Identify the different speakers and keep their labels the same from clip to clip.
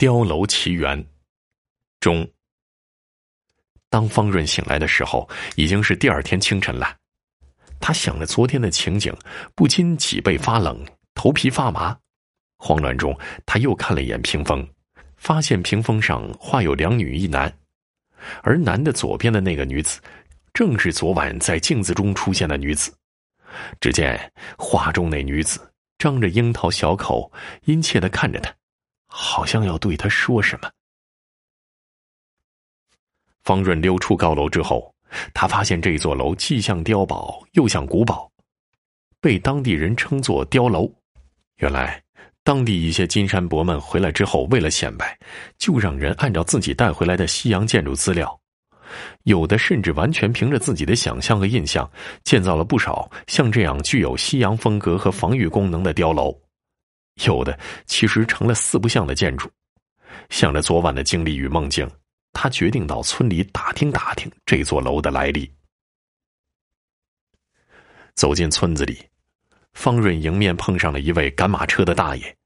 Speaker 1: 碉楼奇缘中。当方润醒来的时候，已经是第二天清晨了。他想着昨天的情景，不禁脊背发冷，头皮发麻。慌乱中，他又看了一眼屏风，发现屏风上画有两女一男，而男的左边的那个女子，正是昨晚在镜子中出现的女子。只见画中那女子张着樱桃小口，殷切的看着他，好像要对他说什么。方润溜出高楼之后，他发现这座楼既像碉堡，又像古堡，被当地人称作“碉楼”。原来，当地一些金山伯们回来之后，为了显摆，就让人按照自己带回来的西洋建筑资料，有的甚至完全凭着自己的想象和印象，建造了不少像这样具有西洋风格和防御功能的碉楼。有的其实成了四不像的建筑。想着昨晚的经历与梦境。他决定到村里打听打听这座楼的来历。走进村子里，方润迎面碰上了一位赶马车的大爷，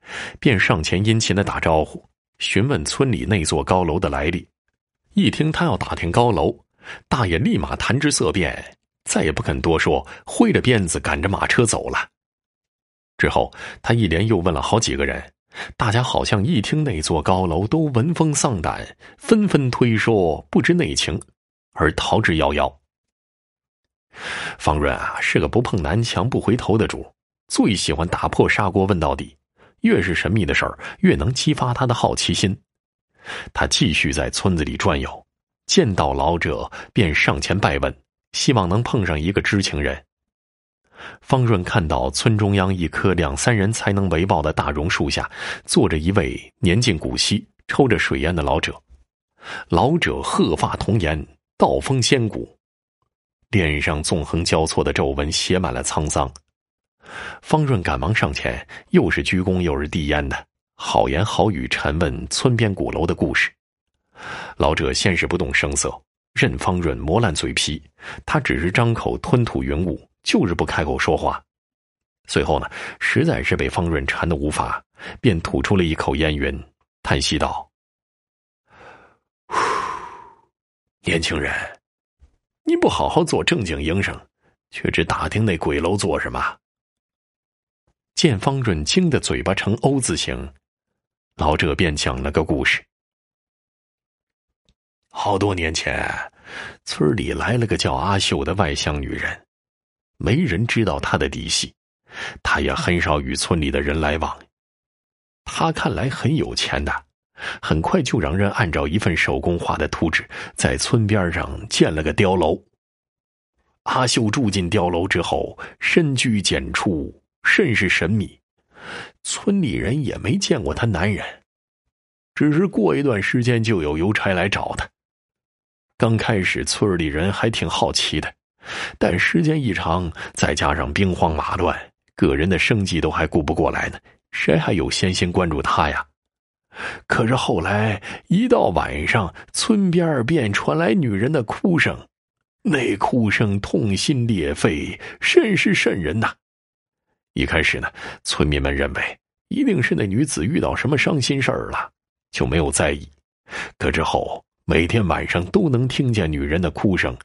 Speaker 1: 便上前殷勤的打招呼，询问村里那座高楼的来历。一听他要打听高楼，大爷立马谈之色变，再也不肯多说，挥着鞭子赶着马车走了。之后，他一连又问了好几个人。大家好像一听那座高楼，都闻风丧胆，纷纷推说不知内情，而逃之夭夭。方润啊，是个不碰南墙不回头的主，最喜欢打破砂锅问到底。越是神秘的事儿，越能激发他的好奇心。他继续在村子里转悠，见到老者便上前拜问，希望能碰上一个知情人。方润看到村中央一棵两三人才能围抱的大榕树下，坐着一位年近古稀、抽着水烟的老者。老者鹤发童颜，道风仙骨，脸上纵横交错的皱纹写满了沧桑。方润赶忙上前，又是鞠躬又是递烟的，好言好语陈问村边鼓楼的故事。老者先是不动声色，任方润磨烂嘴皮，他只是张口吞吐云雾。就是不开口说话，随后呢，实在是被方润馋的无法，便吐出了一口烟云，叹息道：“年轻人，你不好好做正经营生，却只打听那鬼楼做什么？”见方润惊得嘴巴呈 O 字形，老者便讲了个故事：好多年前，村里来了个叫阿秀的外乡女人。没人知道他的底细，他也很少与村里的人来往。他看来很有钱的，很快就让人按照一份手工画的图纸，在村边上建了个碉楼。阿秀住进碉楼之后，深居简出，甚是神秘，村里人也没见过他男人。只是过一段时间，就有邮差来找他。刚开始，村里人还挺好奇的。但时间一长，再加上兵荒马乱，个人的生计都还顾不过来呢，谁还有闲心关注他呀？可是后来一到晚上，村边便传来女人的哭声，那哭声痛心裂肺，甚是瘆人呐。一开始呢，村民们认为一定是那女子遇到什么伤心事儿了，就没有在意。可之后每天晚上都能听见女人的哭声。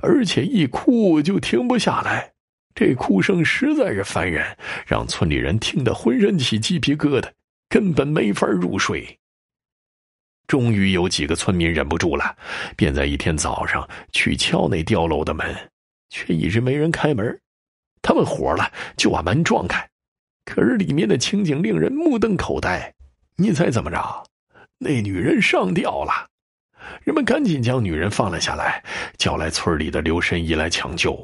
Speaker 1: 而且一哭就停不下来，这哭声实在是烦人，让村里人听得浑身起鸡皮疙瘩，根本没法入睡。终于有几个村民忍不住了，便在一天早上去敲那碉楼的门，却一直没人开门。他们火了，就把门撞开，可是里面的情景令人目瞪口呆。你猜怎么着？那女人上吊了。人们赶紧将女人放了下来，叫来村里的刘神医来抢救。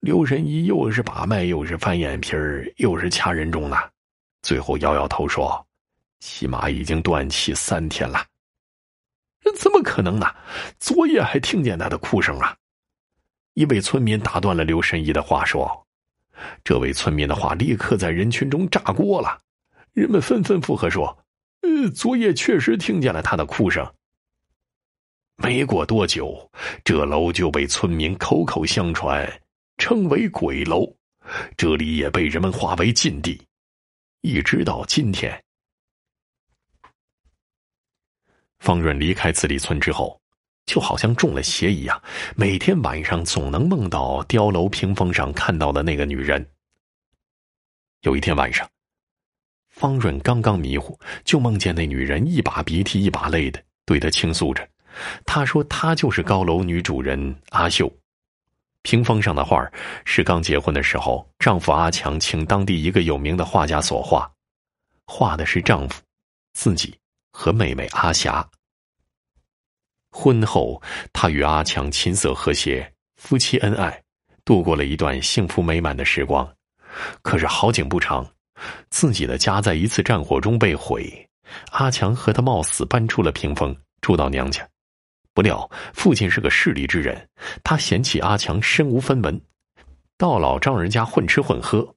Speaker 1: 刘神医又是把脉，又是翻眼皮儿，又是掐人中呢，最后摇摇头说：“起码已经断气三天了。”怎么可能呢？昨夜还听见她的哭声啊！一位村民打断了刘神医的话说：“这位村民的话立刻在人群中炸锅了，人们纷纷附和说：‘呃，昨夜确实听见了她的哭声。’”没过多久，这楼就被村民口口相传，称为鬼楼。这里也被人们划为禁地，一直到今天。方润离开自立村之后，就好像中了邪一样，每天晚上总能梦到碉楼屏风上看到的那个女人。有一天晚上，方润刚刚迷糊，就梦见那女人一把鼻涕一把泪的对他倾诉着。他说：“她就是高楼女主人阿秀。”屏风上的画是刚结婚的时候，丈夫阿强请当地一个有名的画家所画，画的是丈夫、自己和妹妹阿霞。婚后，她与阿强琴瑟和谐，夫妻恩爱，度过了一段幸福美满的时光。可是好景不长，自己的家在一次战火中被毁，阿强和他冒死搬出了屏风，住到娘家。不料父亲是个势利之人，他嫌弃阿强身无分文，到老丈人家混吃混喝。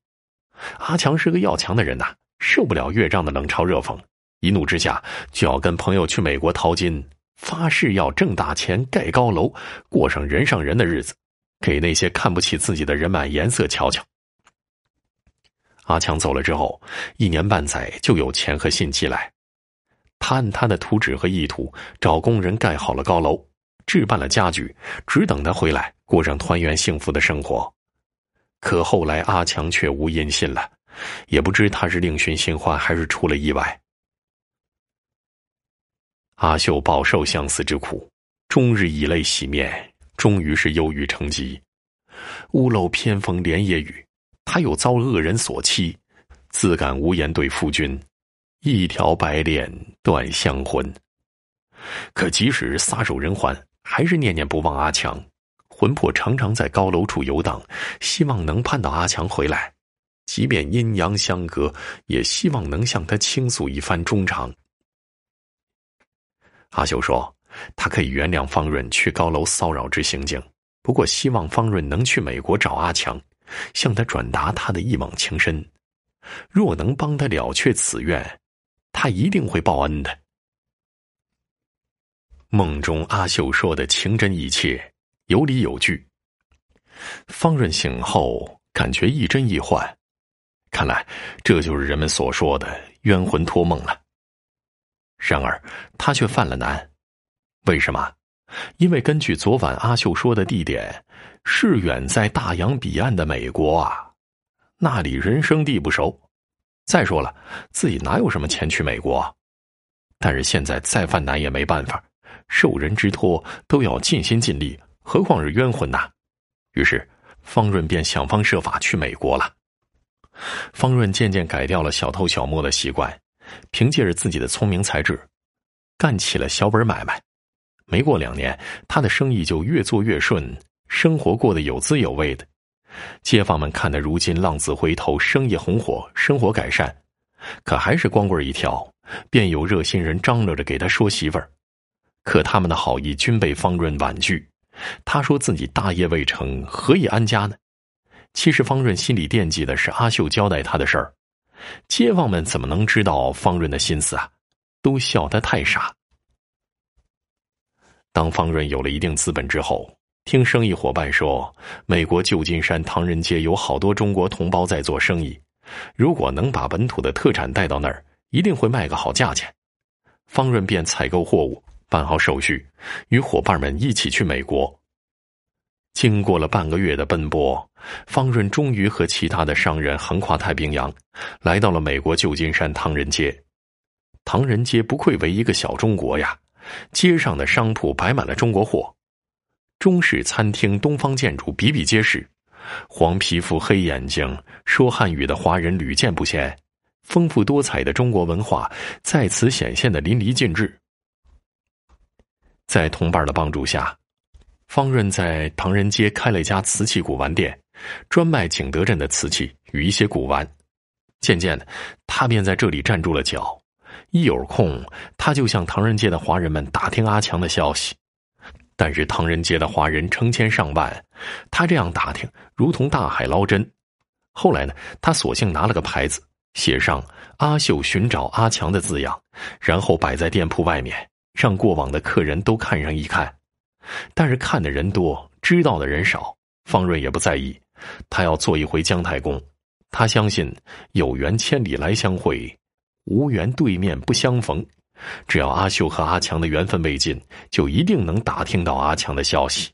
Speaker 1: 阿强是个要强的人呐，受不了岳丈的冷嘲热讽，一怒之下就要跟朋友去美国淘金，发誓要挣大钱、盖高楼，过上人上人的日子，给那些看不起自己的人买颜色瞧瞧。阿强走了之后，一年半载就有钱和信寄来。他按他的图纸和意图找工人盖好了高楼，置办了家具，只等他回来过上团圆幸福的生活。可后来阿强却无音信了，也不知他是另寻新欢还是出了意外。阿秀饱受相思之苦，终日以泪洗面，终于是忧郁成疾。屋漏偏逢连夜雨。他又遭恶人所欺，自感无颜对夫君，一条白脸断香魂。可即使撒手人寰，还是念念不忘阿强，魂魄常常在高楼处游荡，希望能盼到阿强回来，即便阴阳相隔，也希望能向他倾诉一番衷肠。阿秀说：“他可以原谅方润去高楼骚扰之行径，不过希望方润能去美国找阿强。”向他转达他的一往情深，若能帮他了却此愿，他一定会报恩的。梦中阿秀说的情真意切，有理有据。方润醒后感觉亦真亦幻，看来这就是人们所说的冤魂托梦了。然而他却犯了难，为什么？因为根据昨晚阿秀说的地点。是远在大洋彼岸的美国啊，那里人生地不熟。再说了，自己哪有什么钱去美国？但是现在再犯难也没办法，受人之托都要尽心尽力，何况是冤魂呐？于是方润便想方设法去美国了。方润渐渐改掉了小偷小摸的习惯，凭借着自己的聪明才智，干起了小本买卖。没过两年，他的生意就越做越顺。生活过得有滋有味的，街坊们看得如今浪子回头，生意红火，生活改善，可还是光棍一条，便有热心人张罗着给他说媳妇儿，可他们的好意均被方润婉拒。他说自己大业未成，何以安家呢？其实方润心里惦记的是阿秀交代他的事儿，街坊们怎么能知道方润的心思啊？都笑他太傻。当方润有了一定资本之后。听生意伙伴说，美国旧金山唐人街有好多中国同胞在做生意，如果能把本土的特产带到那儿，一定会卖个好价钱。方润便采购货物，办好手续，与伙伴们一起去美国。经过了半个月的奔波，方润终于和其他的商人横跨太平洋，来到了美国旧金山唐人街。唐人街不愧为一个小中国呀，街上的商铺摆满了中国货。中式餐厅、东方建筑比比皆是，黄皮肤、黑眼睛、说汉语的华人屡见不鲜，丰富多彩的中国文化在此显现的淋漓尽致。在同伴的帮助下，方润在唐人街开了一家瓷器古玩店，专卖景德镇的瓷器与一些古玩。渐渐的，他便在这里站住了脚。一有空，他就向唐人街的华人们打听阿强的消息。但是唐人街的华人成千上万，他这样打听如同大海捞针。后来呢，他索性拿了个牌子，写上“阿秀寻找阿强”的字样，然后摆在店铺外面，让过往的客人都看上一看。但是看的人多，知道的人少，方瑞也不在意。他要做一回姜太公，他相信有缘千里来相会，无缘对面不相逢。只要阿秀和阿强的缘分未尽，就一定能打听到阿强的消息。